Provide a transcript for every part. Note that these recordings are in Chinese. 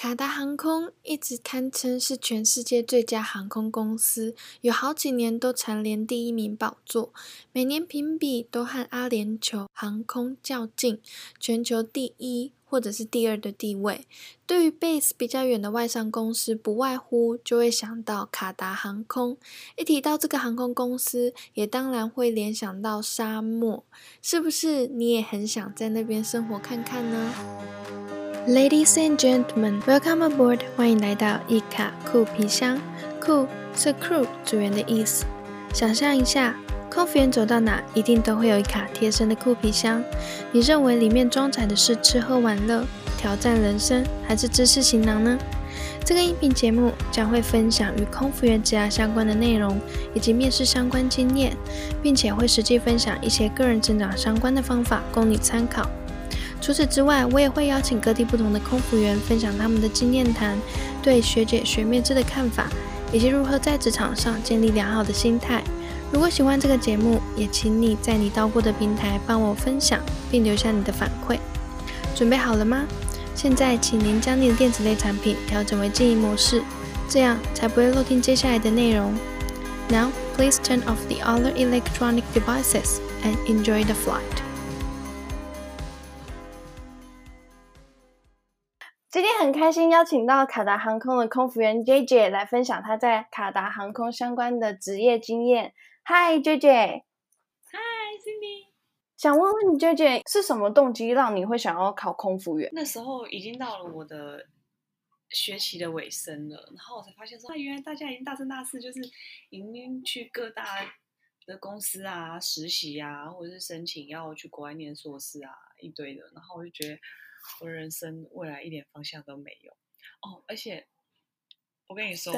卡达航空一直堪称是全世界最佳航空公司，有好几年都蝉联第一名宝座，每年评比都和阿联酋航空较劲，全球第一或者是第二的地位。对于 base 比较远的外商公司，不外乎就会想到卡达航空。一提到这个航空公司，也当然会联想到沙漠，是不是？你也很想在那边生活看看呢？Ladies and gentlemen, welcome aboard！欢迎来到一卡酷皮箱。酷是 crew 组员的意思。想象一下，空服员走到哪，一定都会有一卡贴身的酷皮箱。你认为里面装载的是吃喝玩乐、挑战人生，还是知识行囊呢？这个音频节目将会分享与空服员职涯相关的内容，以及面试相关经验，并且会实际分享一些个人成长相关的方法，供你参考。除此之外，我也会邀请各地不同的空服员分享他们的经验谈，对学姐学妹制的看法，以及如何在职场上建立良好的心态。如果喜欢这个节目，也请你在你到过的平台帮我分享，并留下你的反馈。准备好了吗？现在，请您将你的电子类产品调整为静音模式，这样才不会漏听接下来的内容。Now, please turn off the other electronic devices and enjoy the flight. 很开心邀请到卡达航空的空服员 J J 来分享他在卡达航空相关的职业经验。Hi J J，Hi Cindy，想问问你 J J 是什么动机让你会想要考空服员？那时候已经到了我的学习的尾声了，然后我才发现说，啊，原来大家已经大三大四，就是已经去各大的公司啊实习啊，或者是申请要去国外念硕士啊一堆的，然后我就觉得。我的人生未来一点方向都没有哦，而且我跟你说，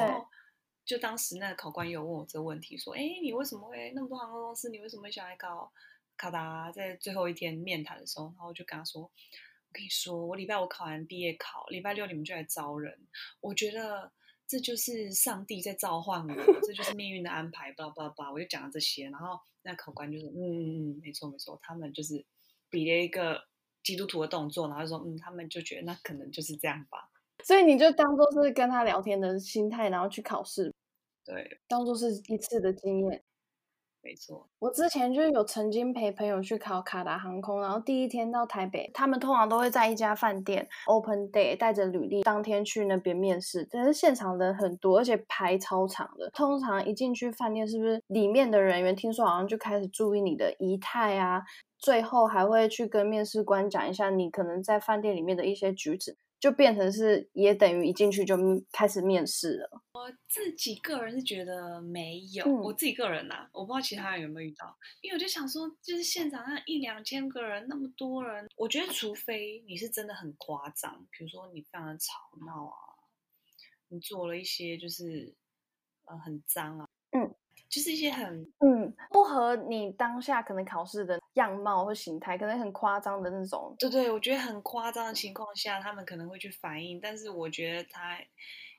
就当时那个考官有问我这个问题，说：“哎，你为什么会那么多航空公司？你为什么会想来考卡达？”在最后一天面谈的时候，然后我就跟他说：“我跟你说，我礼拜五考完毕业考，礼拜六你们就来招人。我觉得这就是上帝在召唤我，这就是命运的安排。”叭叭叭，我就讲了这些，然后那考官就说：“嗯嗯嗯，没错没错，他们就是比了一个。”基督徒的动作，然后说，嗯，他们就觉得那可能就是这样吧。所以你就当做是跟他聊天的心态，然后去考试，对，当做是一次的经验。没错，我之前就是有曾经陪朋友去考卡达航空，然后第一天到台北，他们通常都会在一家饭店 open day 带着履历，当天去那边面试。但是现场人很多，而且排超长的。通常一进去饭店，是不是里面的人员听说好像就开始注意你的仪态啊？最后还会去跟面试官讲一下你可能在饭店里面的一些举止，就变成是也等于一进去就开始面试了。我自己个人是觉得没有，我自己个人呐，我不知道其他人有没有遇到，因为我就想说，就是现场那一两千个人那么多人，我觉得除非你是真的很夸张，比如说你非常的吵闹啊，你做了一些就是呃很脏啊。就是一些很嗯不合你当下可能考试的样貌或形态，可能很夸张的那种。对对，我觉得很夸张的情况下，他们可能会去反应，但是我觉得他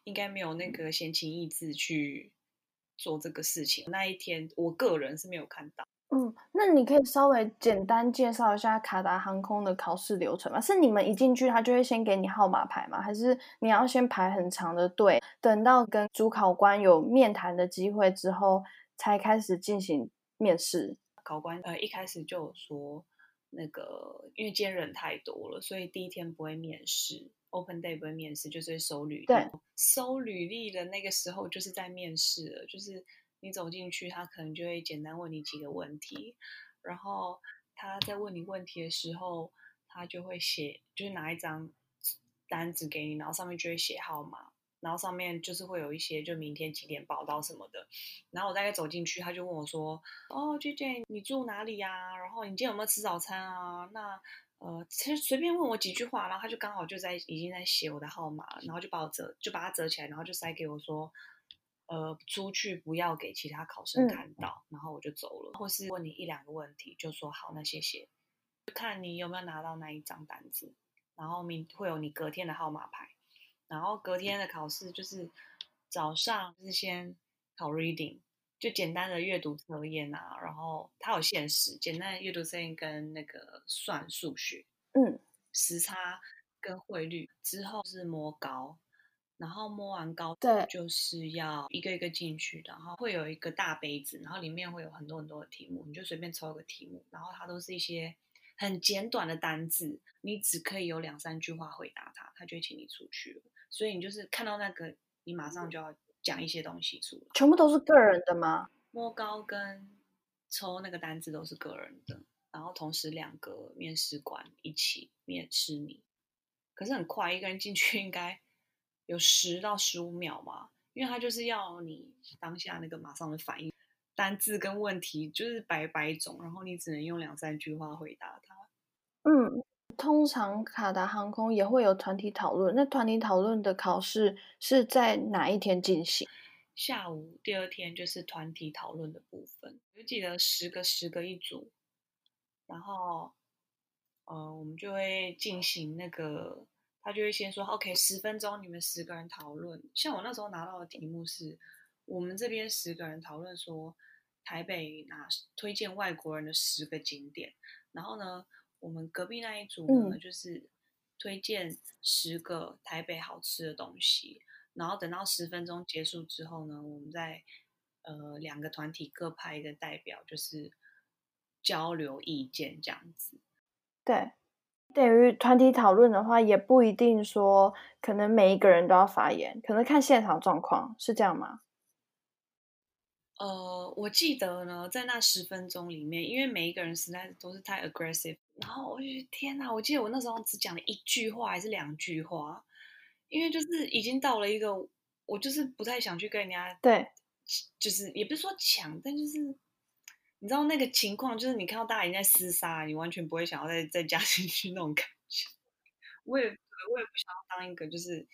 应该没有那个闲情逸致去做这个事情。那一天，我个人是没有看到。嗯，那你可以稍微简单介绍一下卡达航空的考试流程吗？是你们一进去，他就会先给你号码牌吗？还是你要先排很长的队，等到跟主考官有面谈的机会之后？才开始进行面试，考官呃一开始就有说，那个因为今天人太多了，所以第一天不会面试，open day 不会面试，就是收履历。对，收履历的那个时候就是在面试了，就是你走进去，他可能就会简单问你几个问题，然后他在问你问题的时候，他就会写，就是拿一张单子给你，然后上面就会写号码。然后上面就是会有一些，就明天几点报到什么的。然后我大概走进去，他就问我说：“哦，J J，你住哪里呀？然后你今天有没有吃早餐啊？那呃，其实随便问我几句话，然后他就刚好就在已经在写我的号码，然后就把我折，就把它折起来，然后就塞给我说：呃，出去不要给其他考生看到。然后我就走了。或是问你一两个问题，就说好，那谢谢。看你有没有拿到那一张单子，然后明会有你隔天的号码牌。”然后隔天的考试就是早上是先考 reading，就简单的阅读测验啊，然后它有限时，简单的阅读测验跟那个算数学，嗯，时差跟汇率之后是摸高，然后摸完高，对，就是要一个一个进去，然后会有一个大杯子，然后里面会有很多很多的题目，你就随便抽一个题目，然后它都是一些很简短的单字，你只可以有两三句话回答它，它就会请你出去了。所以你就是看到那个，你马上就要讲一些东西出来。全部都是个人的吗？摸高跟抽那个单字都是个人的，然后同时两个面试官一起面试你。可是很快，一个人进去应该有十到十五秒吧，因为他就是要你当下那个马上的反应，单字跟问题就是百百种，然后你只能用两三句话回答他。嗯，通常卡达航空也会有团体讨论，那团体讨论的考试是在哪一天进行？下午第二天就是团体讨论的部分，我记得十个十个一组，然后。呃，我们就会进行那个，他就会先说，OK，十分钟，你们十个人讨论。像我那时候拿到的题目是，我们这边十个人讨论说，台北哪推荐外国人的十个景点。然后呢，我们隔壁那一组呢，就是推荐十个台北好吃的东西。然后等到十分钟结束之后呢，我们再呃两个团体各派一个代表，就是交流意见这样子。对，等于团体讨论的话，也不一定说可能每一个人都要发言，可能看现场状况，是这样吗？呃，我记得呢，在那十分钟里面，因为每一个人实在都是太 aggressive，然后我就觉得天哪！我记得我那时候只讲了一句话还是两句话，因为就是已经到了一个，我就是不太想去跟人家对，就是也不是说抢，但就是。你知道那个情况，就是你看到大家已经在厮杀，你完全不会想要再再加进去那种感觉。我也我也不想要当一个就是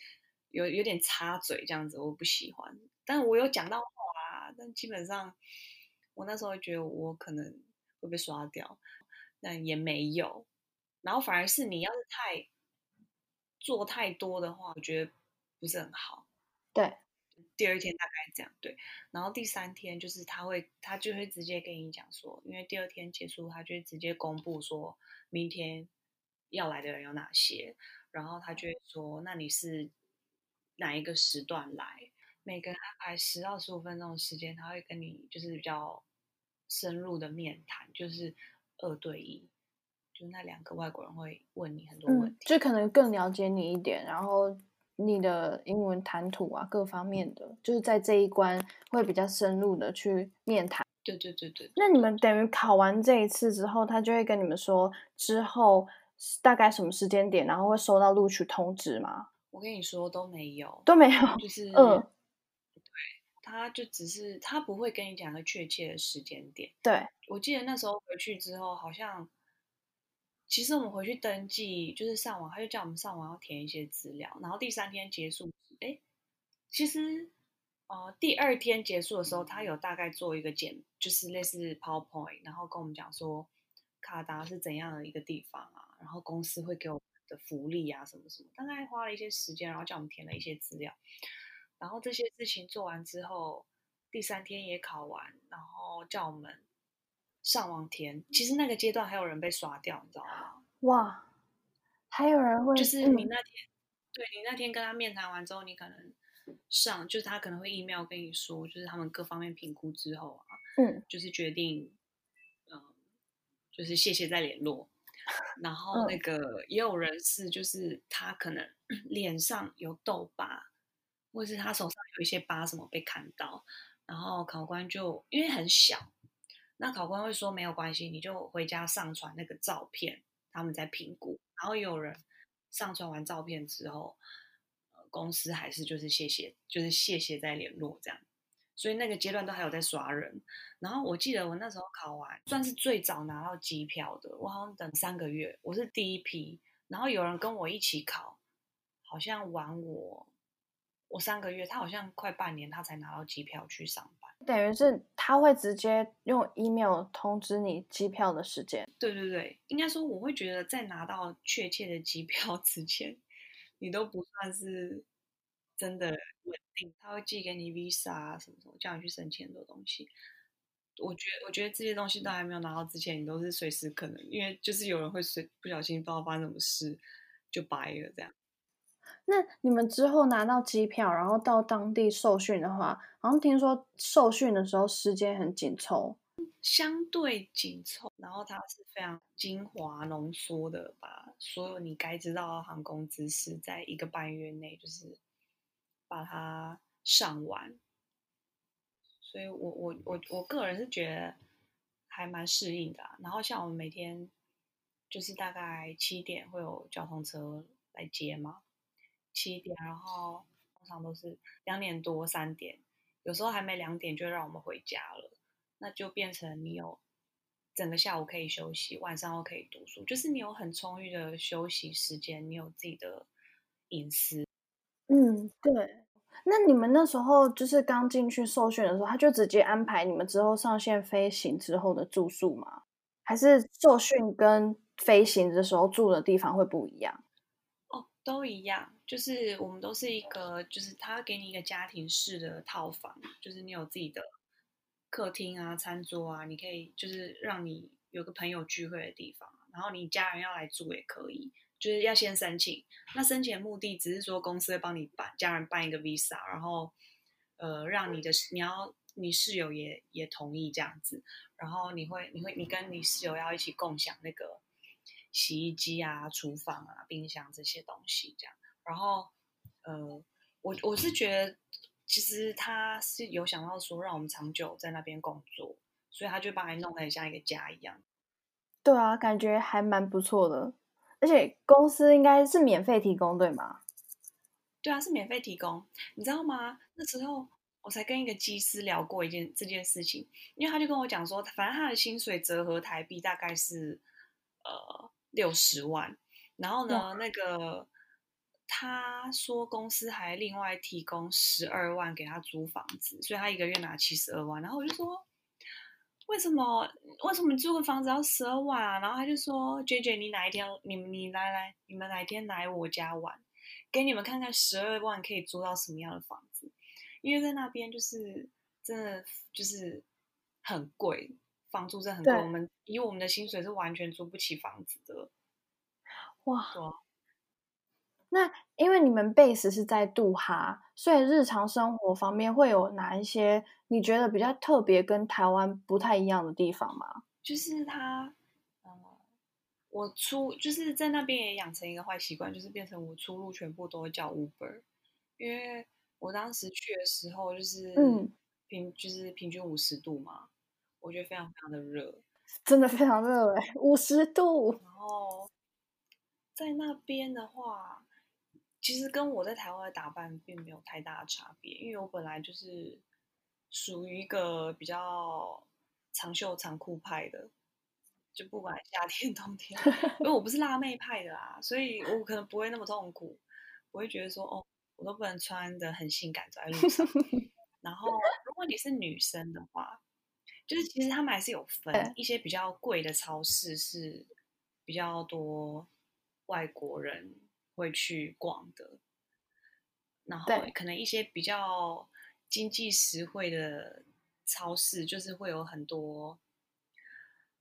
有有点插嘴这样子，我不喜欢。但我有讲到话，但基本上我那时候觉得我可能会被刷掉，但也没有。然后反而是你要是太做太多的话，我觉得不是很好。对。第二天大概这样对，然后第三天就是他会，他就会直接跟你讲说，因为第二天结束，他就会直接公布说明天要来的人有哪些，然后他就会说，那你是哪一个时段来？每个人安排十到十五分钟的时间，他会跟你就是比较深入的面谈，就是二对一，就那两个外国人会问你很多问题，就可能更了解你一点，然后。你的英文谈吐啊，各方面的，就是在这一关会比较深入的去面谈。对对对对。那你们等于考完这一次之后，他就会跟你们说之后大概什么时间点，然后会收到录取通知吗？我跟你说都没有，都没有，就是嗯，对，他就只是他不会跟你讲个确切的时间点。对，我记得那时候回去之后好像。其实我们回去登记，就是上网，他就叫我们上网要填一些资料，然后第三天结束，哎，其实，呃，第二天结束的时候，他有大概做一个简，就是类似 PowerPoint，然后跟我们讲说卡达是怎样的一个地方啊，然后公司会给我们的福利啊，什么什么，大概花了一些时间，然后叫我们填了一些资料，然后这些事情做完之后，第三天也考完，然后叫我们。上网填，其实那个阶段还有人被刷掉，你知道吗？哇，还有人会就是你那天，对你那天跟他面谈完之后，你可能上，就是他可能会 email 跟你说，就是他们各方面评估之后啊，嗯，就是决定，嗯，就是谢谢再联络。然后那个也有人是，就是他可能 脸上有痘疤，或是他手上有一些疤什么被看到，然后考官就因为很小。那考官会说没有关系，你就回家上传那个照片，他们在评估。然后有人上传完照片之后，呃，公司还是就是谢谢，就是谢谢再联络这样。所以那个阶段都还有在刷人。然后我记得我那时候考完，算是最早拿到机票的，我好像等三个月，我是第一批。然后有人跟我一起考，好像晚我我三个月，他好像快半年他才拿到机票去上班。等于是他会直接用 email 通知你机票的时间。对对对，应该说我会觉得在拿到确切的机票 之前，你都不算是真的稳定。他会寄给你 visa 啊什么什么，叫你去申请很多东西。我觉得我觉得这些东西都还没有拿到之前，你都是随时可能，因为就是有人会随不小心不知道发生什么事，就白了这样。那你们之后拿到机票，然后到当地受训的话，好像听说受训的时候时间很紧凑，相对紧凑，然后它是非常精华浓缩的，把所有你该知道的航空知识，在一个半月内就是把它上完。所以我我我我个人是觉得还蛮适应的。然后像我们每天就是大概七点会有交通车来接嘛。七点，然后通常都是两点多、三点，有时候还没两点就让我们回家了，那就变成你有整个下午可以休息，晚上又可以读书，就是你有很充裕的休息时间，你有自己的隐私。嗯，对。那你们那时候就是刚进去受训的时候，他就直接安排你们之后上线飞行之后的住宿吗？还是受训跟飞行的时候住的地方会不一样？都一样。就是我们都是一个，就是他给你一个家庭式的套房，就是你有自己的客厅啊、餐桌啊，你可以就是让你有个朋友聚会的地方，然后你家人要来住也可以，就是要先申请。那申请的目的只是说公司会帮你办家人办一个 visa，然后呃让你的你要你室友也也同意这样子，然后你会你会你跟你室友要一起共享那个洗衣机啊、厨房啊、冰箱这些东西这样。然后，呃，我我是觉得，其实他是有想到说让我们长久在那边工作，所以他就把你弄得很像一个家一样。对啊，感觉还蛮不错的，而且公司应该是免费提供，对吗？对啊，是免费提供。你知道吗？那时候我才跟一个机师聊过一件这件事情，因为他就跟我讲说，反正他的薪水折合台币大概是呃六十万，然后呢，那个。他说公司还另外提供十二万给他租房子，所以他一个月拿七十二万。然后我就说，为什么为什么租个房子要十二万啊？然后他就说，J J，你哪一天你你来来，你们哪一天来我家玩，给你们看看十二万可以租到什么样的房子？因为在那边就是真的就是很贵，房租真的很贵。我们以我们的薪水是完全租不起房子的。哇。那因为你们 base 是在杜哈，所以日常生活方面会有哪一些你觉得比较特别、跟台湾不太一样的地方吗？就是他，呃，我出就是在那边也养成一个坏习惯，就是变成我出入全部都会叫 Uber，因为我当时去的时候就是嗯平就是平均五十度嘛，我觉得非常非常的热，真的非常热哎，五十度。然后在那边的话。其实跟我在台湾的打扮并没有太大的差别，因为我本来就是属于一个比较长袖长裤派的，就不管夏天 冬天，因为我不是辣妹派的啦，所以我可能不会那么痛苦，我会觉得说哦，我都不能穿的很性感走在路上。然后如果你是女生的话，就是其实他们还是有分一些比较贵的超市是比较多外国人。会去逛的，然后可能一些比较经济实惠的超市，就是会有很多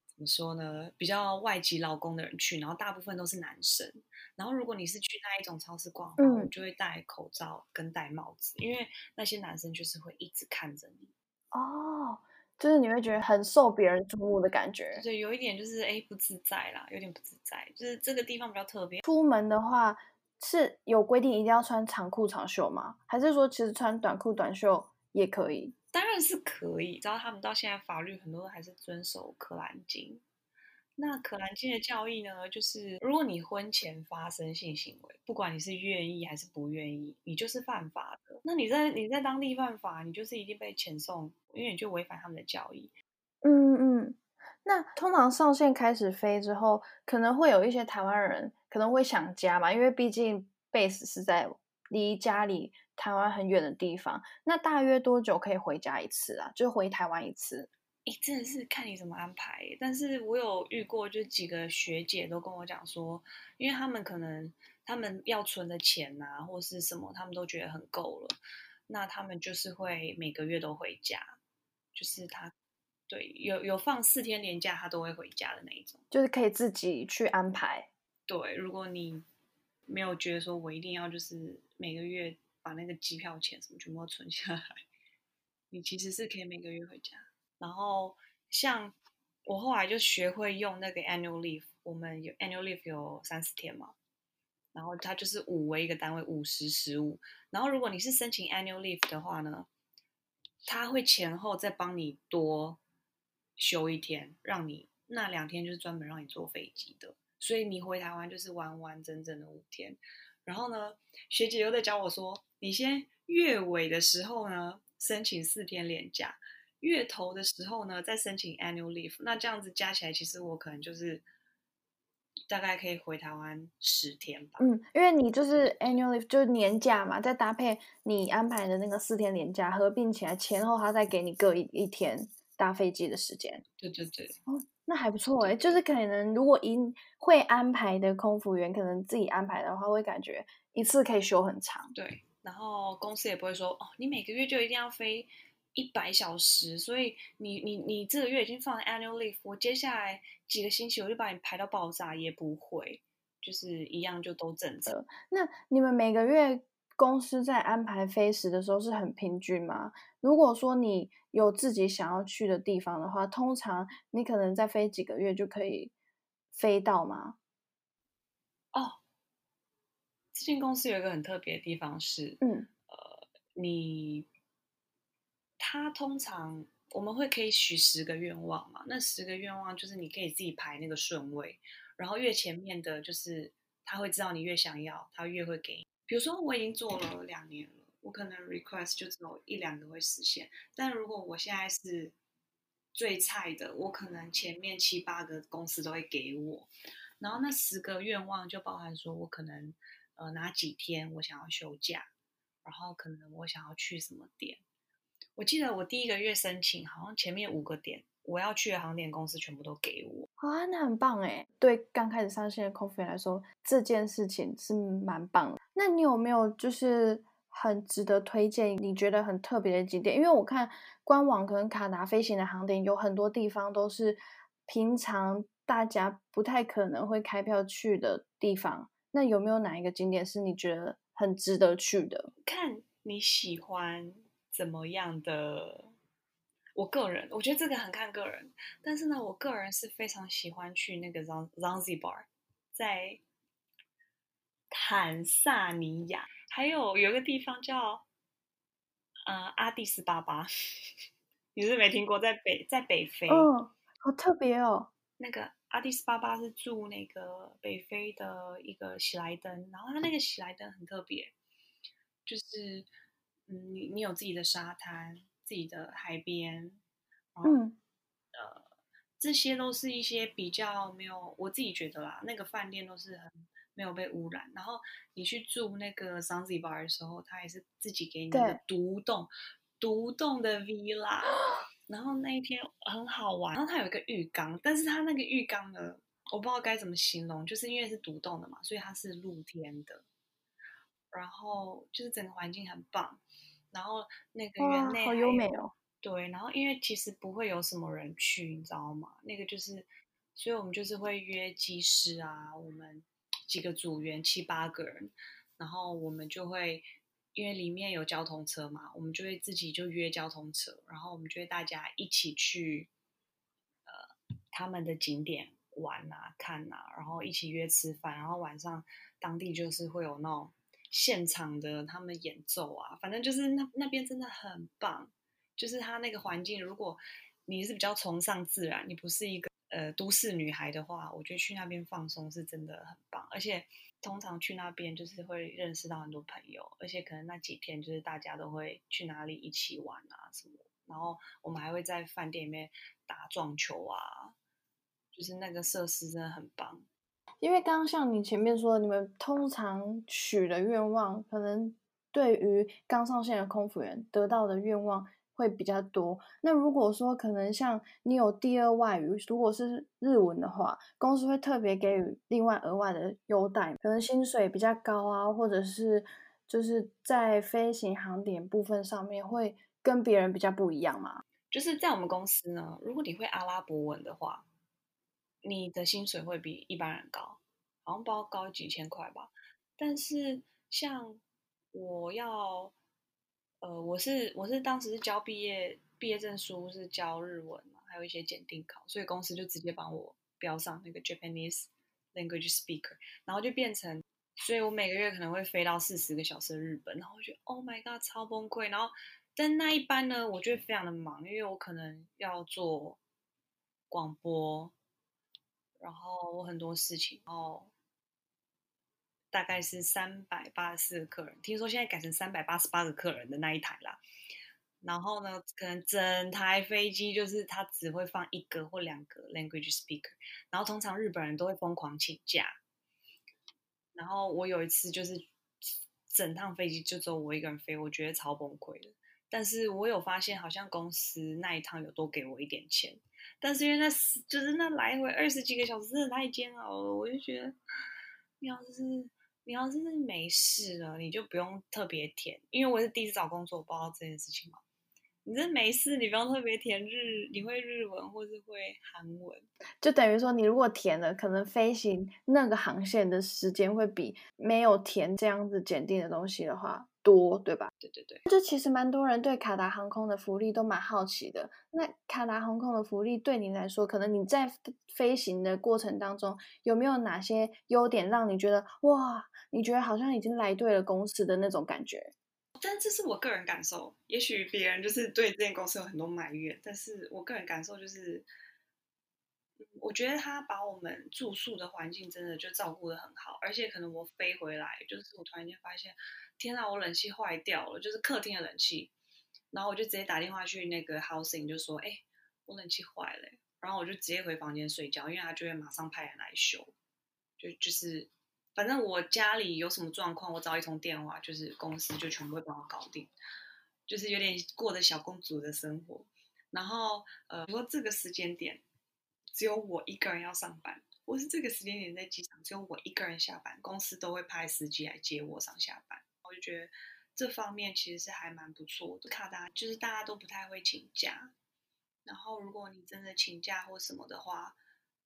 怎么说呢？比较外籍劳工的人去，然后大部分都是男生。然后如果你是去那一种超市逛，嗯，就会戴口罩跟戴帽子，因为那些男生就是会一直看着你。哦。就是你会觉得很受别人注目的感觉，对，有一点就是哎不自在啦，有点不自在。就是这个地方比较特别。出门的话是有规定一定要穿长裤长袖吗？还是说其实穿短裤短袖也可以？当然是可以，知道他们到现在法律很多还是遵守可兰经。那可兰经的教义呢，就是如果你婚前发生性行为，不管你是愿意还是不愿意，你就是犯法的。那你在你在当地犯法，你就是一定被遣送，因为你就违反他们的教义。嗯嗯。那通常上线开始飞之后，可能会有一些台湾人可能会想家嘛，因为毕竟 base 是在离家里台湾很远的地方。那大约多久可以回家一次啊？就回台湾一次？哎，真的是看你怎么安排。但是我有遇过，就几个学姐都跟我讲说，因为他们可能他们要存的钱啊，或是什么，他们都觉得很够了，那他们就是会每个月都回家，就是他对有有放四天年假，他都会回家的那一种，就是可以自己去安排。对，如果你没有觉得说我一定要就是每个月把那个机票钱什么全部都存下来。你其实是可以每个月回家。然后像我后来就学会用那个 annual leave，我们有 annual leave 有三十天嘛，然后它就是五为一个单位，五十十五。然后如果你是申请 annual leave 的话呢，他会前后再帮你多休一天，让你那两天就是专门让你坐飞机的。所以你回台湾就是完完整整的五天。然后呢，学姐又在教我说，你先月尾的时候呢申请四天连假，月头的时候呢再申请 annual leave。那这样子加起来，其实我可能就是大概可以回台湾十天吧。嗯，因为你就是 annual leave 就是年假嘛，再搭配你安排的那个四天年假，合并起来前后，他再给你各一一天搭飞机的时间。对对对。哦。那还不错哎，就是可能如果一会安排的空服员，可能自己安排的话，会感觉一次可以休很长。对，然后公司也不会说哦，你每个月就一定要飞一百小时，所以你你你这个月已经放了 annual leave，我接下来几个星期我就把你排到爆炸，也不会，就是一样就都正常。那你们每个月？公司在安排飞时的时候是很平均吗？如果说你有自己想要去的地方的话，通常你可能再飞几个月就可以飞到吗？哦，这间公司有一个很特别的地方是，嗯，呃，你，他通常我们会可以许十个愿望嘛？那十个愿望就是你可以自己排那个顺位，然后越前面的，就是他会知道你越想要，他越会给你。比如说我已经做了两年了，我可能 request 就只有一两个会实现。但如果我现在是最菜的，我可能前面七八个公司都会给我。然后那十个愿望就包含说我可能呃哪几天我想要休假，然后可能我想要去什么点。我记得我第一个月申请，好像前面五个点我要去的航点公司全部都给我。啊，那很棒哎！对刚开始上线的空服员来说，这件事情是蛮棒的。那你有没有就是很值得推荐、你觉得很特别的景点？因为我看官网可能卡达飞行的航点有很多地方都是平常大家不太可能会开票去的地方。那有没有哪一个景点是你觉得很值得去的？看你喜欢怎么样的。我个人，我觉得这个很看个人，但是呢，我个人是非常喜欢去那个 Zanzibar，在坦萨尼亚，还有有一个地方叫呃阿蒂斯巴巴，你是没听过，在北在北非，嗯，好特别哦。那个阿蒂斯巴巴是住那个北非的一个喜来登，然后它那个喜来登很特别，就是嗯，你你有自己的沙滩。自己的海边，嗯，呃，这些都是一些比较没有，我自己觉得啦，那个饭店都是很没有被污染。然后你去住那个 Zanzibar 的时候，他也是自己给你的独栋、独栋的 villa。然后那一天很好玩，然后它有一个浴缸，但是它那个浴缸呢，我不知道该怎么形容，就是因为是独栋的嘛，所以它是露天的，然后就是整个环境很棒。然后那个园内好优美哦，对，然后因为其实不会有什么人去，你知道吗？那个就是，所以我们就是会约技师啊，我们几个组员七八个人，然后我们就会因为里面有交通车嘛，我们就会自己就约交通车，然后我们就会大家一起去，呃，他们的景点玩啊、看啊，然后一起约吃饭，然后晚上当地就是会有那种。现场的他们演奏啊，反正就是那那边真的很棒。就是他那个环境，如果你是比较崇尚自然，你不是一个呃都市女孩的话，我觉得去那边放松是真的很棒。而且通常去那边就是会认识到很多朋友，而且可能那几天就是大家都会去哪里一起玩啊什么。然后我们还会在饭店里面打撞球啊，就是那个设施真的很棒。因为刚刚像你前面说，你们通常许的愿望，可能对于刚上线的空服员得到的愿望会比较多。那如果说可能像你有第二外语，如果是日文的话，公司会特别给予另外额外的优待，可能薪水比较高啊，或者是就是在飞行航点部分上面会跟别人比较不一样嘛？就是在我们公司呢，如果你会阿拉伯文的话。你的薪水会比一般人高，好像包高几千块吧。但是像我要，呃，我是我是当时是交毕业毕业证书是交日文嘛，还有一些检定考，所以公司就直接帮我标上那个 Japanese language speaker，然后就变成，所以我每个月可能会飞到四十个小时的日本，然后我觉得 Oh my god 超崩溃，然后但那一班呢，我觉得非常的忙，因为我可能要做广播，然后我很多事情，然后。大概是三百八十四个客人，听说现在改成三百八十八个客人的那一台啦。然后呢，可能整台飞机就是它只会放一个或两个 language speaker，然后通常日本人都会疯狂请假。然后我有一次就是整趟飞机就只有我一个人飞，我觉得超崩溃的。但是我有发现，好像公司那一趟有多给我一点钱，但是因为那就是那来回二十几个小时真的太煎熬了，我就觉得你要是。你要是没事了，你就不用特别填，因为我是第一次找工作，我不知道这件事情嘛。你这没事，你不用特别填日，你会日文或是会韩文，就等于说你如果填了，可能飞行那个航线的时间会比没有填这样子检定的东西的话。多对吧？对对对，这其实蛮多人对卡达航空的福利都蛮好奇的。那卡达航空的福利对你来说，可能你在飞行的过程当中有没有哪些优点让你觉得哇，你觉得好像已经来对了公司的那种感觉？但这是我个人感受，也许别人就是对这间公司有很多埋怨，但是我个人感受就是，我觉得他把我们住宿的环境真的就照顾的很好，而且可能我飞回来，就是我突然间发现。天啊，我冷气坏掉了，就是客厅的冷气。然后我就直接打电话去那个 housing，就说：“哎，我冷气坏了。”然后我就直接回房间睡觉，因为他就会马上派人来修。就就是，反正我家里有什么状况，我找一通电话，就是公司就全部会帮我搞定。就是有点过着小公主的生活。然后呃，如果这个时间点只有我一个人要上班，我是这个时间点在机场只有我一个人下班，公司都会派司机来接我上下班。我就觉得这方面其实是还蛮不错的。卡达就是大家都不太会请假，然后如果你真的请假或什么的话，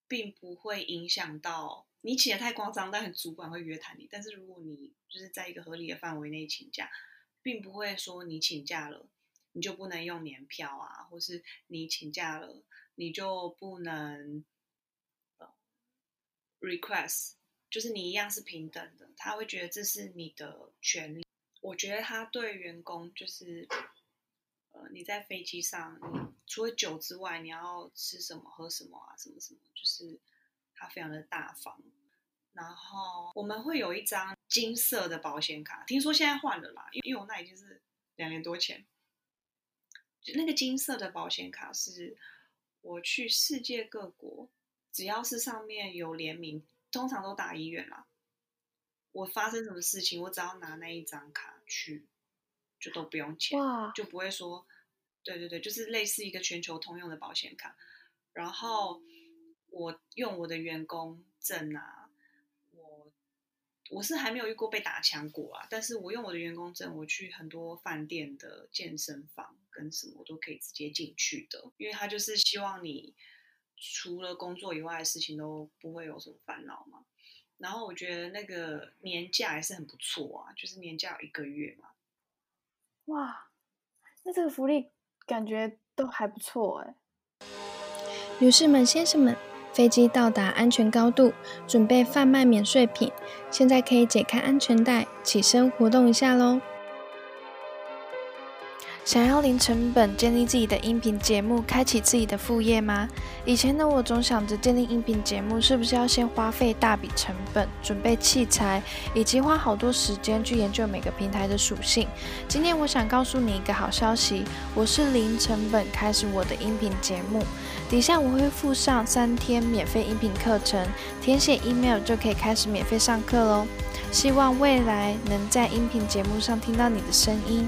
并不会影响到你请的太夸张，但很主管会约谈你。但是如果你就是在一个合理的范围内请假，并不会说你请假了你就不能用年票啊，或是你请假了你就不能 request。就是你一样是平等的，他会觉得这是你的权利。我觉得他对员工就是，呃，你在飞机上，你除了酒之外，你要吃什么、喝什么啊，什么什么，就是他非常的大方。然后我们会有一张金色的保险卡，听说现在换了啦，因因为我那已经是两年多前。就那个金色的保险卡是，我去世界各国，只要是上面有联名。通常都打医院啦。我发生什么事情，我只要拿那一张卡去，就都不用钱，就不会说，对对对，就是类似一个全球通用的保险卡。然后我用我的员工证啊，我我是还没有遇过被打枪过啊，但是我用我的员工证，我去很多饭店的健身房跟什么，我都可以直接进去的，因为他就是希望你。除了工作以外的事情都不会有什么烦恼嘛。然后我觉得那个年假还是很不错啊，就是年假有一个月嘛。哇，那这个福利感觉都还不错哎。女士们、先生们，飞机到达安全高度，准备贩卖免税品，现在可以解开安全带，起身活动一下喽。想要零成本建立自己的音频节目，开启自己的副业吗？以前的我总想着建立音频节目是不是要先花费大笔成本，准备器材，以及花好多时间去研究每个平台的属性。今天我想告诉你一个好消息，我是零成本开始我的音频节目，底下我会附上三天免费音频课程，填写 email 就可以开始免费上课喽。希望未来能在音频节目上听到你的声音。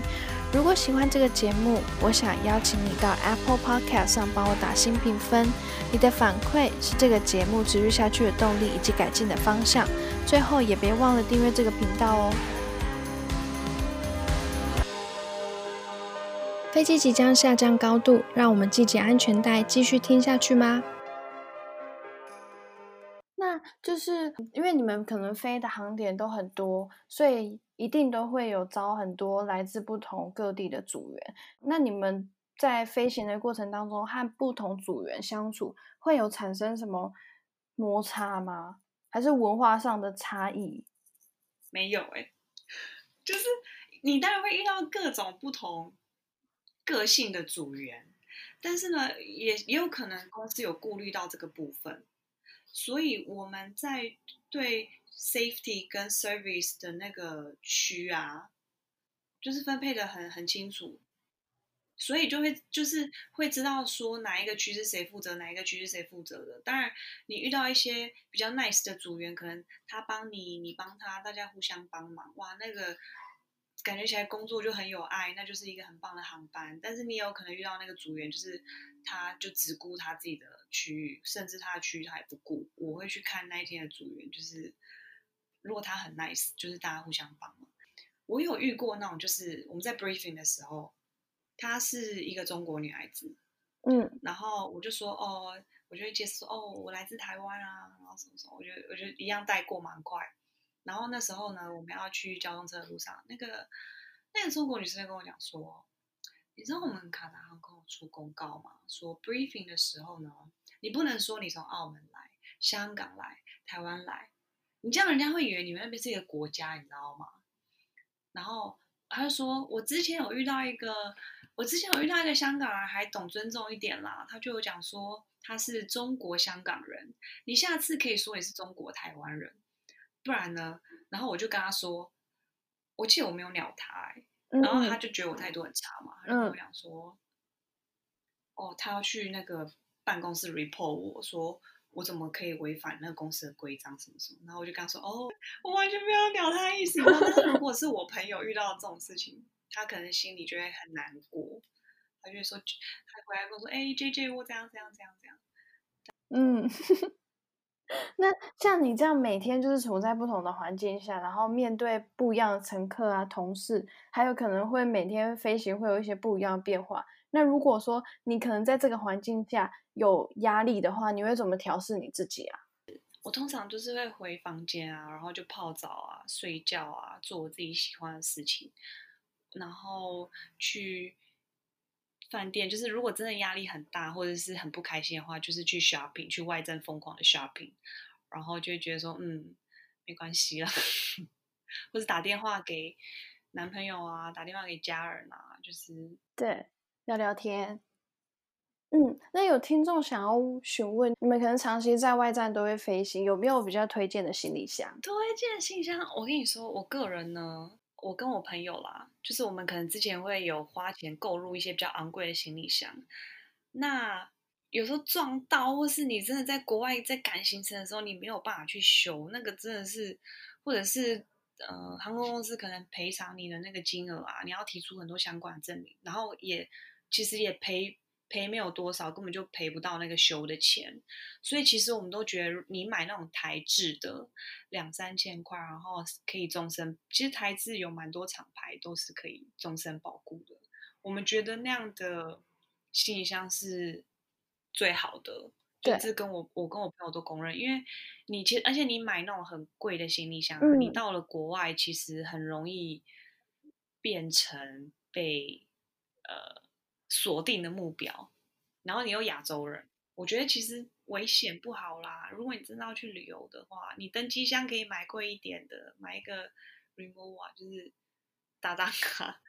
如果喜欢这个节目，我想邀请你到 Apple Podcast 上帮我打新评分。你的反馈是这个节目持续下去的动力以及改进的方向。最后也别忘了订阅这个频道哦。飞机即将下降高度，让我们系紧安全带，继续听下去吗？就就是因为你们可能飞的航点都很多，所以一定都会有招很多来自不同各地的组员。那你们在飞行的过程当中和不同组员相处，会有产生什么摩擦吗？还是文化上的差异？没有哎、就是你当然会遇到各种不同个性的组员，但是呢，也也有可能公司有顾虑到这个部分，所以我们在对 safety 跟 service 的那个区啊，就是分配的很很清楚，所以就会就是会知道说哪一个区是谁负责，哪一个区是谁负责的。当然，你遇到一些比较 nice 的组员，可能他帮你，你帮他，大家互相帮忙，哇，那个感觉起来工作就很有爱，那就是一个很棒的航班。但是你也有可能遇到那个组员，就是他就只顾他自己的区域，甚至他的区域他也不顾。我会去看那一天的组员，就是如果他很 nice，就是大家互相帮忙。我有遇过那种，就是我们在 briefing 的时候，她是一个中国女孩子，嗯然后我就说哦，我就会介绍哦，我来自台湾啊，然后什么什么，我觉得我觉得一样带过蛮快。然后那时候呢，我们要去交通车的路上，那个那个中国女生就跟我讲说，你知道我们卡达航空出公告吗？说 briefing 的时候呢，你不能说你从澳门来、香港来、台湾来，你这样人家会以为你们那边是一个国家，你知道吗？然后他就说，我之前有遇到一个，我之前有遇到一个香港人，还懂尊重一点啦。他就有讲说他是中国香港人，你下次可以说你是中国台湾人，不然呢？然后我就跟他说，我记得我没有鸟他、欸，嗯，然后他就觉得我态度很差嘛，他就跟我讲说，哦，他要去那个办公室 report 我说。我怎么可以违反那个公司的规章什么什么？然后我就跟他说：“哦，我完全没有鸟他的意思。”但是如果是我朋友遇到这种事情，他可能心里就会很难过，他就会说，他回来跟我说：“哎，J J，我怎样怎样怎样怎样。嗯，那像你这样每天就是处在不同的环境下，然后面对不一样的乘客啊、同事，还有可能会每天飞行会有一些不一样的变化。那如果说你可能在这个环境下有压力的话，你会怎么调试你自己啊？我通常就是会回房间啊，然后就泡澡啊、睡觉啊，做我自己喜欢的事情，然后去饭店。就是如果真的压力很大，或者是很不开心的话，就是去 shopping，去外站疯狂的 shopping，然后就会觉得说，嗯，没关系啦，或者打电话给男朋友啊，打电话给家人啊，就是对，聊聊天。嗯，那有听众想要询问，你们可能长期在外站都会飞行，有没有比较推荐的行李箱？推荐行李箱，我跟你说，我个人呢，我跟我朋友啦，就是我们可能之前会有花钱购入一些比较昂贵的行李箱，那有时候撞到，或是你真的在国外在赶行程的时候，你没有办法去修，那个真的是，或者是呃，航空公司可能赔偿你的那个金额啊，你要提出很多相关证明，然后也其实也赔。赔没有多少，根本就赔不到那个修的钱，所以其实我们都觉得，你买那种台制的两三千块，然后可以终身。其实台制有蛮多厂牌都是可以终身保固的。我们觉得那样的行李箱是最好的，对这跟我我跟我朋友都公认，因为你其实而且你买那种很贵的行李箱，嗯你到了国外其实很容易变成被呃。锁定的目标，然后你又亚洲人，我觉得其实危险不好啦。如果你真的要去旅游的话，你登机箱可以买贵一点的，买一个 Remova 就是打打卡，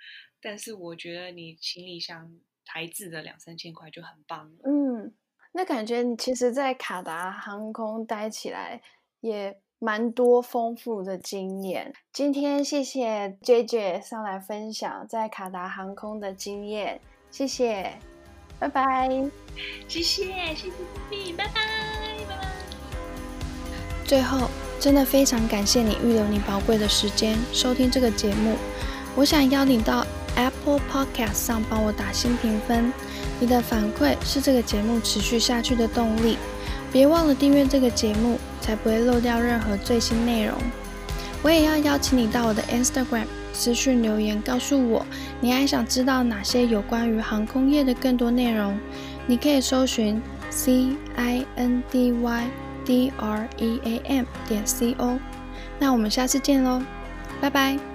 但是我觉得你行李箱台制的两三千块就很棒了。嗯，那感觉你其实，在卡达航空待起来也蛮多丰富的经验。今天谢谢 J J 上来分享在卡达航空的经验。谢谢，拜拜。谢谢，谢谢拜拜，拜拜。最后，真的非常感谢你预留你宝贵的时间收听这个节目。我想邀你到 Apple Podcast 上帮我打新评分，你的反馈是这个节目持续下去的动力。别忘了订阅这个节目，才不会漏掉任何最新内容。我也要邀请你到我的 Instagram 私信留言，告诉我你还想知道哪些有关于航空业的更多内容。你可以搜寻 C I N D Y d r e a m 点 c o。那我们下次见喽，拜拜。